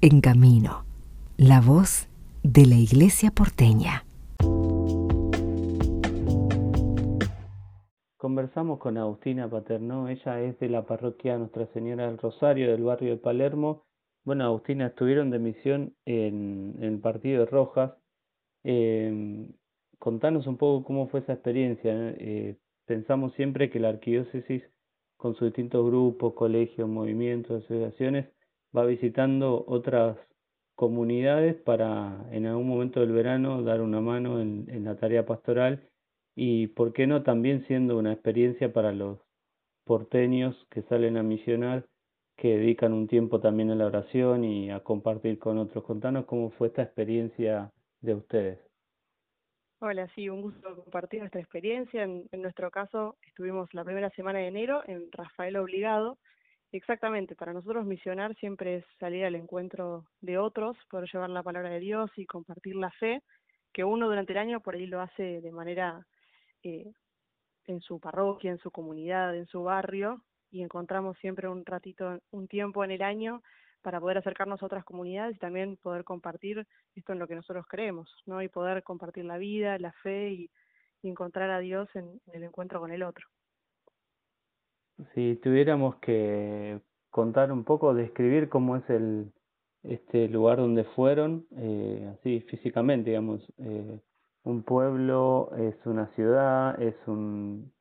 En Camino, la voz de la Iglesia porteña. Conversamos con Agustina Paternó, ella es de la parroquia Nuestra Señora del Rosario del barrio de Palermo. Bueno, Agustina, estuvieron de misión en, el partido de Rojas. Eh, contanos un poco cómo fue esa experiencia. Eh, pensamos siempre que la arquidiócesis, con sus distintos grupos, colegios, movimientos, asociaciones, va visitando otras comunidades para en algún momento del verano dar una mano en, en la tarea pastoral y, ¿por qué no?, también siendo una experiencia para los porteños que salen a misionar, que dedican un tiempo también a la oración y a compartir con otros. Contanos cómo fue esta experiencia de ustedes. Hola, sí, un gusto compartir nuestra experiencia. En, nuestro caso, estuvimos la primera semana de enero en Rafael Obligado. Exactamente, para nosotros misionar siempre es salir al encuentro de otros, poder llevar la palabra de Dios y compartir la fe, que uno durante el año por ahí lo hace de manera eh, en su parroquia, en su comunidad, en su barrio, y encontramos siempre un ratito, un tiempo en el año para poder acercarnos a otras comunidades y también poder compartir esto en lo que nosotros creemos, ¿no? Y poder compartir la vida, la fe y, encontrar a Dios en, el encuentro con el otro. Si tuviéramos que contar un poco, describir cómo es el este lugar donde fueron, eh, así físicamente, digamos, eh, un pueblo, es una ciudad, es un...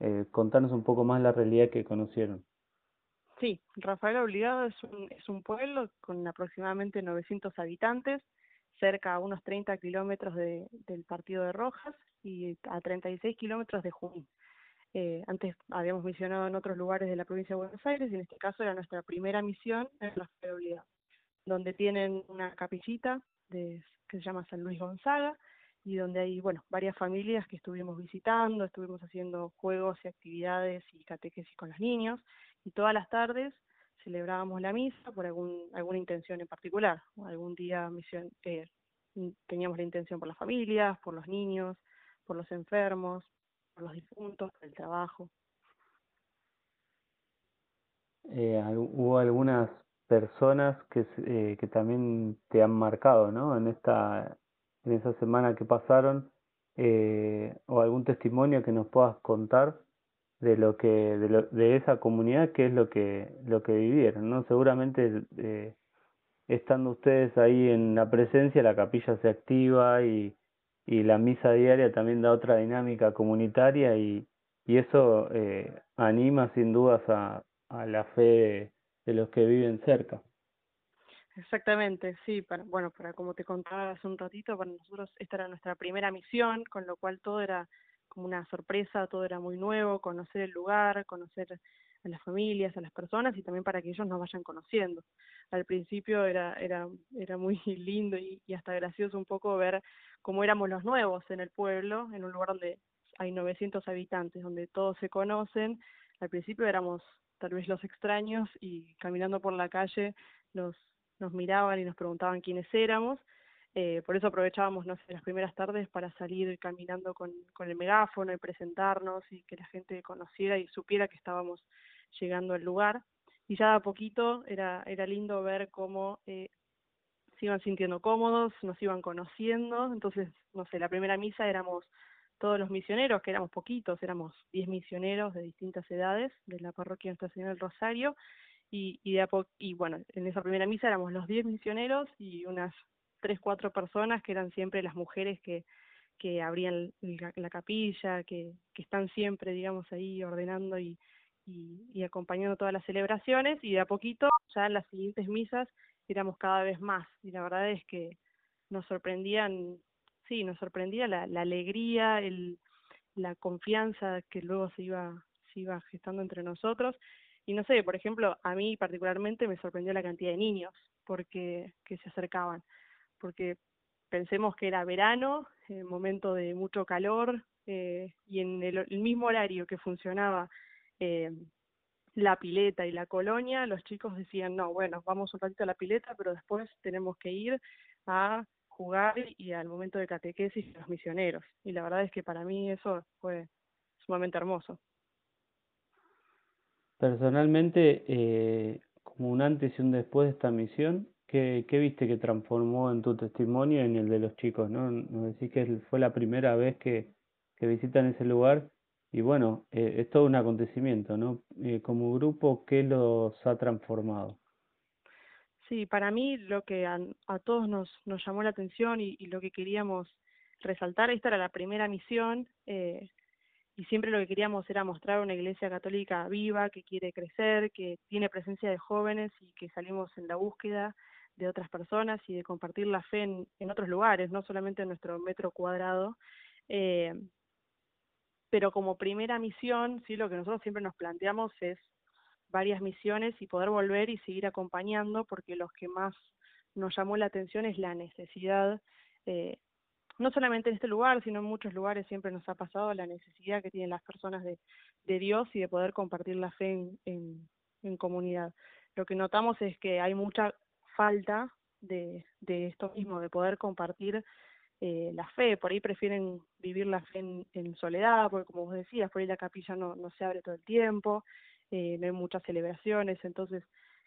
Eh, contarnos un poco más la realidad que conocieron. Sí, Rafael Obligado es un, es un pueblo con aproximadamente 900 habitantes, cerca a unos 30 kilómetros de, del partido de Rojas y a 36 kilómetros de Junín. Eh, antes habíamos misionado en otros lugares de la provincia de Buenos Aires y en este caso era nuestra primera misión en Rafael Obligado, donde tienen una capillita de, que se llama San Luis Gonzaga y donde hay, bueno, varias familias que estuvimos visitando, estuvimos haciendo juegos y actividades y catequesis con los niños y todas las tardes celebrábamos la misa por algún, alguna intención en particular. Algún día misión, eh, teníamos la intención por las familias, por los niños, por los enfermos, los difuntos, por el trabajo. Eh, hubo algunas personas que, eh, que también te han marcado, ¿no? En esta, en esa semana que pasaron, eh, o algún testimonio que nos puedas contar de lo que de, lo, de esa comunidad que es lo que lo que vivieron no seguramente eh, estando ustedes ahí en la presencia la capilla se activa y, y la misa diaria también da otra dinámica comunitaria y, y eso eh, anima sin dudas a, a la fe de, los que viven cerca. Exactamente, sí, para, bueno, para como te contaba hace un ratito, para nosotros esta era nuestra primera misión, con lo cual todo era como una sorpresa, todo era muy nuevo, conocer el lugar, conocer a las familias, a las personas y también para que ellos nos vayan conociendo. Al principio era, era, era muy lindo y, hasta gracioso un poco ver cómo éramos los nuevos en el pueblo, en un lugar donde hay 900 habitantes, donde todos se conocen. Al principio éramos tal vez los extraños y caminando por la calle nos, nos miraban y nos preguntaban quiénes éramos eh, por eso aprovechábamos, no sé, las primeras tardes para salir caminando con, con el megáfono y presentarnos y que la gente conociera y supiera que estábamos llegando al lugar. Y ya a poquito era, era lindo ver cómo eh, se iban sintiendo cómodos, nos iban conociendo. Entonces, no sé, la primera misa éramos todos los misioneros, que éramos poquitos, éramos 10 misioneros de distintas edades de la parroquia Nuestra Señora del Rosario. Y, y, de y bueno, en esa primera misa éramos los 10 misioneros y unas tres, cuatro personas que eran siempre las mujeres que, que abrían la, capilla, que, que están siempre, digamos, ahí ordenando y, y, acompañando todas las celebraciones y de a poquito ya en las siguientes misas éramos cada vez más y la verdad es que nos sorprendían, sí, nos sorprendía la, la alegría, el, la confianza que luego se iba, se iba gestando entre nosotros. Y no sé, por ejemplo, a mí particularmente me sorprendió la cantidad de niños porque que se acercaban porque pensemos que era verano, eh, momento de mucho calor, eh, y en el, mismo horario que funcionaba eh, la pileta y la colonia, los chicos decían, no, bueno, vamos un ratito a la pileta, pero después tenemos que ir a jugar y al momento de catequesis los misioneros. Y la verdad es que para mí eso fue sumamente hermoso. Personalmente, como un antes y un después de esta misión, ¿Qué, qué viste que transformó en tu testimonio y en el de los chicos, no? Nos decís que fue la primera vez que, visitan ese lugar y bueno, eh, es todo un acontecimiento, ¿no? Eh, como grupo, ¿qué los ha transformado? Sí, para mí lo que a, todos nos, nos llamó la atención y, y, lo que queríamos resaltar, esta era la primera misión eh, y siempre lo que queríamos era mostrar una iglesia católica viva, que quiere crecer, que tiene presencia de jóvenes y que salimos en la búsqueda de otras personas y de compartir la fe en, otros lugares, no solamente en nuestro metro cuadrado. Eh, pero como primera misión, sí, lo que nosotros siempre nos planteamos es varias misiones y poder volver y seguir acompañando, porque los que más nos llamó la atención es la necesidad, eh, no solamente en este lugar, sino en muchos lugares siempre nos ha pasado la necesidad que tienen las personas de, Dios y de poder compartir la fe en, en comunidad. Lo que notamos es que hay mucha falta de, de esto mismo, de poder compartir eh, la fe, por ahí prefieren vivir la fe en, soledad, porque como vos decías, por ahí la capilla no, se abre todo el tiempo, eh, no hay muchas celebraciones, entonces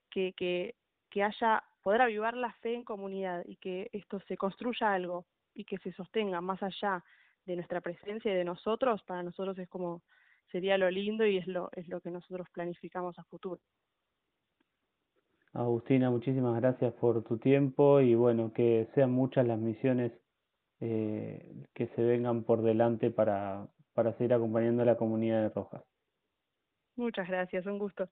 que, que, que haya, poder avivar la fe en comunidad y que esto se construya algo y que se sostenga más allá de nuestra presencia y de nosotros, para nosotros es como sería lo lindo y es lo, es lo que nosotros planificamos a futuro. Agustina, muchísimas gracias por tu tiempo y bueno, que sean muchas las misiones eh, que se vengan por delante para, para seguir acompañando a la comunidad de Rojas. Muchas gracias, un gusto.